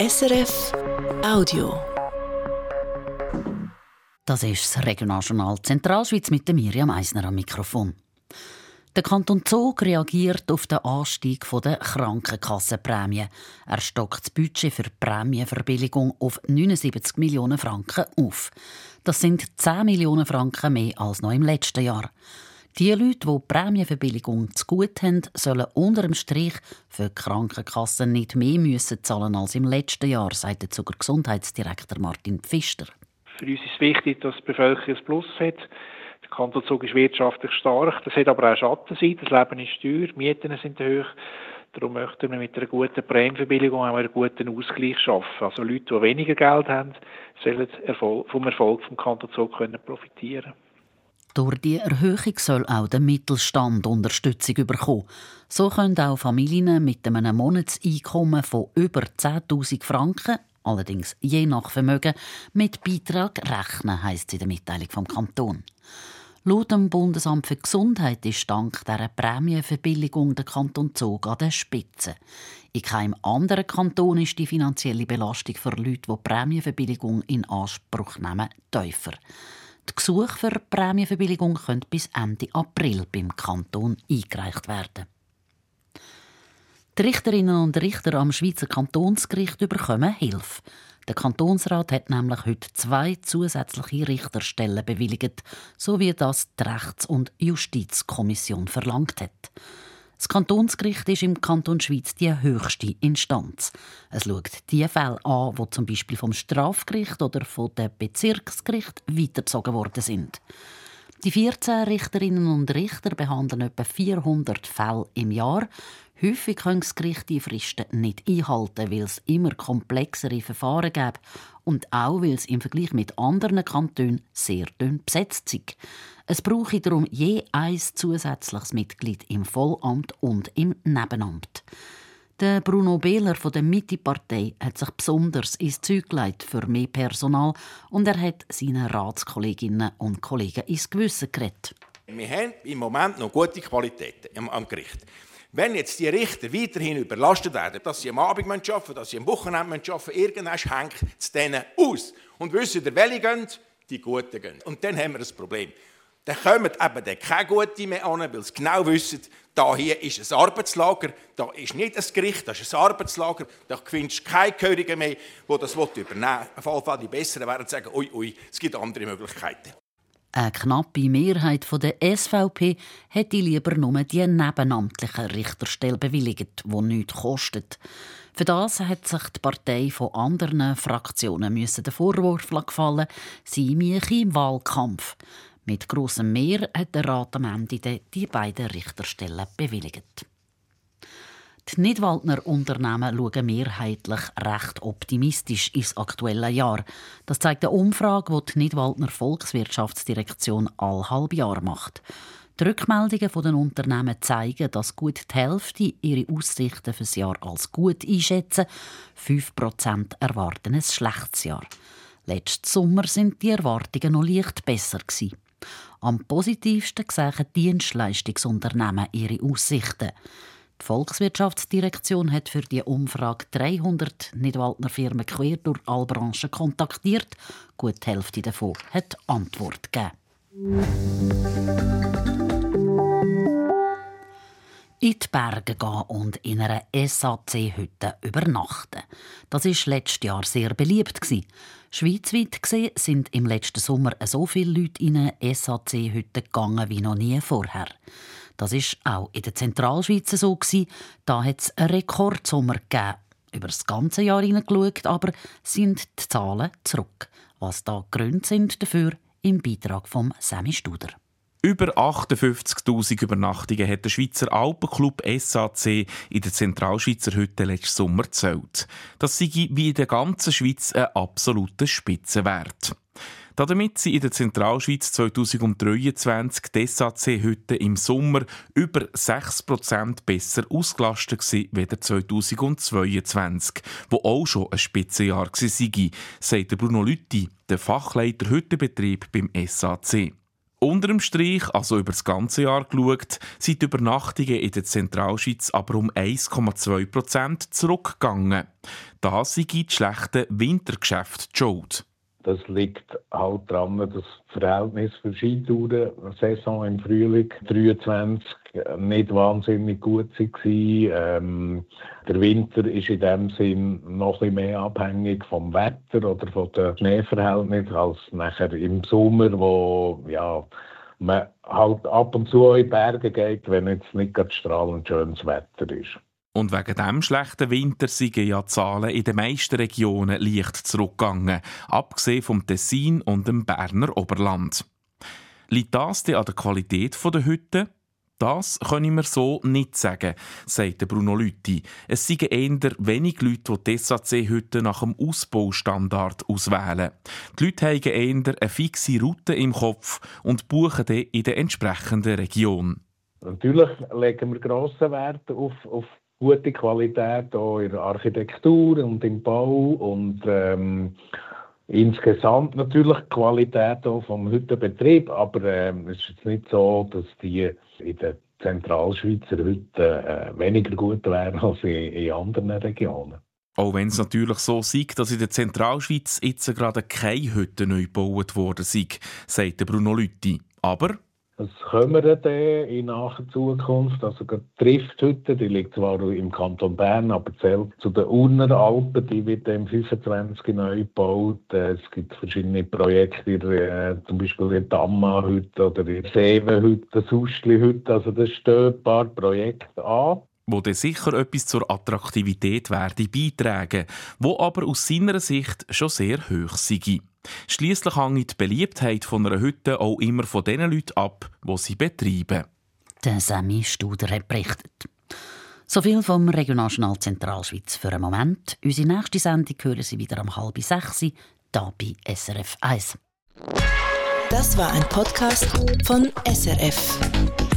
SRF Audio. Das ist das Regionaljournal Zentralschweiz mit Miriam Eisner am Mikrofon. Der Kanton Zug reagiert auf den Anstieg der Krankenkassenprämie. Er stockt das Budget für Prämienverbilligung auf 79 Millionen Franken auf. Das sind 10 Millionen Franken mehr als noch im letzten Jahr. Die Leute, die, die Prämienverbilligung zu gut haben, sollen unter dem Strich für die Krankenkassen nicht mehr müssen zahlen als im letzten Jahr, sagt der Zuger Gesundheitsdirektor Martin Pfister. Für uns ist es wichtig, dass die Bevölkerung ein Plus hat. Der Kanton Zug ist wirtschaftlich stark, das hat aber auch Schattenseiten. Das Leben ist teuer, die Mieten sind hoch. Darum möchten wir mit einer guten Prämienverbilligung auch einen guten Ausgleich schaffen. Also Leute, die weniger Geld haben, sollen vom Erfolg vom Kanton Zug profitieren können. Durch die Erhöhung soll auch der Mittelstand Unterstützung bekommen. So können auch Familien mit einem Monatseinkommen von über 10.000 Franken, allerdings je nach Vermögen, mit Beitrag rechnen, heisst es in der Mitteilung vom Kanton. Laut dem Bundesamt für Gesundheit ist dank dieser Prämienverbilligung der Kanton Zug an der Spitze. In keinem anderen Kanton ist die finanzielle Belastung für Leute, die Prämienverbilligung in Anspruch nehmen, tiefer. Die Gesuche für Prämienverbilligung können bis Ende April beim Kanton eingereicht werden. Die Richterinnen und Richter am Schweizer Kantonsgericht bekommen Hilfe. Der Kantonsrat hat nämlich heute zwei zusätzliche Richterstellen bewilligt, so wie das die Rechts- und Justizkommission verlangt hat. Das Kantonsgericht ist im Kanton Schweiz die höchste Instanz. Es schaut die Fälle an, die zum Beispiel vom Strafgericht oder vom Bezirksgericht weitergezogen worden sind. Die 14 Richterinnen und Richter behandeln etwa 400 Fälle im Jahr. Häufig können das Gericht die Fristen nicht einhalten, weil es immer komplexere Verfahren gibt und auch, weil es im Vergleich mit anderen Kantonen sehr dünn besetzt ist. Es brauche darum je ein zusätzliches Mitglied im Vollamt und im Nebenamt. Der Bruno Behler von der Mitte-Partei hat sich besonders ins Zeug gelegt für mehr Personal und er hat seinen Ratskolleginnen und Kollegen ins Gewissen geredet. Wir haben im Moment noch gute Qualitäten am Gericht. Wenn jetzt die Richter weiterhin überlastet werden, dass sie am Abend arbeiten dass sie am Wochenende arbeiten irgendwann hängt es denen aus. Und wissen ihr, welche gehen? Die Guten gehen. Und dann haben wir ein Problem. Dann kommen eben keine Guten mehr an, weil sie genau wissen, da hier ist ein Arbeitslager, da ist nicht ein Gericht, das ist ein Arbeitslager, da findest du keine Gehörigen mehr, die das übernehmen wollen. Auf jeden Fall die Besseren werden sagen, ui, ui, es gibt andere Möglichkeiten. Eine knappe Mehrheit der SVP hätte lieber nur die nebenamtliche Richterstelle bewilligt, die nichts kostet. Für das hat sich die Partei von anderen Fraktionen müssen den Vorwurf gefallen, sie mache im Wahlkampf. Mit grossem Mehr hat der Rat am Ende die beiden Richterstellen bewilligt. Die Nidwaldner Unternehmen schauen mehrheitlich recht optimistisch ins aktuelle Jahr. Das zeigt eine Umfrage, die die Nidwaldner Volkswirtschaftsdirektion all halb Jahr macht. Die Rückmeldungen den Unternehmen zeigen, dass gut die Hälfte ihre Aussichten fürs Jahr als gut einschätzen. 5% erwarten ein schlechtes Jahr. Letzten Sommer sind die Erwartungen noch leicht besser. Am positivsten sehen Dienstleistungsunternehmen ihre Aussichten. Die Volkswirtschaftsdirektion hat für die Umfrage 300 Nidwaldner Firmen quer durch alle Branchen kontaktiert. Gut die Hälfte davon hat Antwort gegeben. in die Berge gehen und in einer SAC-Hütte übernachten. Das war letztes Jahr sehr beliebt. Schweizweit gesehen sind im letzten Sommer so viele Leute in eine SAC-Hütte gegangen wie noch nie vorher. Das ist auch in der Zentralschweiz so. Da hat es einen Rekordsommer gegeben. Über das ganze Jahr hineingeschaut, aber sind die Zahlen zurück. Was da Gründe sind dafür, im Beitrag von Sammy Studer. Über 58.000 Übernachtungen hat der Schweizer Alpenclub SAC in der Zentralschweizer Hütte letzten Sommer gezählt. Das sei wie in der ganzen Schweiz ein absoluter Spitzenwert. Damit sind in der Zentralschweiz 2023 die SAC-Hütten im Sommer über 6% besser ausgelastet als 2022, wo auch schon ein Spitzenjahr war, sagt Bruno Lütti, der Fachleiter Hüttenbetrieb beim SAC. Unter dem Strich, also über das ganze Jahr geschaut, sind die Übernachtungen in der Zentralschweiz aber um 1,2 Prozent zurückgegangen. Das sind die schlechten Wintergeschäfte schuld. Das liegt halt daran, dass das Verhältnis für Skitouren Saison im Frühling 23 nicht wahnsinnig gut war. Ähm, der Winter ist in dem Sinn noch ein mehr abhängig vom Wetter oder von den Schneeverhältnissen als nachher im Sommer, wo ja, man halt ab und zu in die Berge geht, wenn jetzt nicht gerade strahlend schönes Wetter ist. Und wegen dem schlechten Winter sind ja die Zahlen in den meisten Regionen leicht zurückgegangen, abgesehen vom Tessin und dem Berner Oberland. Liegt das denn an der Qualität der Hütte? Das können wir so nicht sagen, sagt Bruno Lütti. Es seien eher wenig Leute, die die SAC-Hütte nach dem Ausbaustandard auswählen. Die Leute haben eher eine fixe Route im Kopf und buchen die in der entsprechenden Region. Natürlich legen wir grossen Wert auf, auf gute Qualität auch in der Architektur und im Bau und ähm, insgesamt natürlich Qualität auch vom Hüttenbetrieb, aber ähm, es ist nicht so, dass die in der Zentralschweizer Hütten äh, weniger gut wären als in, in anderen Regionen. Auch wenn es natürlich so sieht, dass in der Zentralschweiz jetzt gerade keine Hütte neu gebaut worden sind, sagt Bruno Lütti. Aber es kommen dann in naher Zukunft. Also die Drifthütte, die liegt zwar im Kanton Bern, aber zählt zu den Urner Alpen, die wird im 25 neu gebaut. Äh, es gibt verschiedene Projekte, äh, zum Beispiel in Damma-Hütte oder in Seevenhütte, Sustli-Hütte. Also das stehen ein paar Projekte an wo dann sicher etwas zur Attraktivität werde beitragen, wo aber aus seiner Sicht schon sehr hoch sei. Schließlich hängt die Beliebtheit von einer Hütte auch immer von den Leuten ab, die sie betreiben. Der Sammy Studer hat berichtet. So viel vom Regionaljournal Zentralschweiz für einen Moment. Unsere nächste Sendung hören Sie wieder um halb sechs, hier bei SRF 1. Das war ein Podcast von SRF.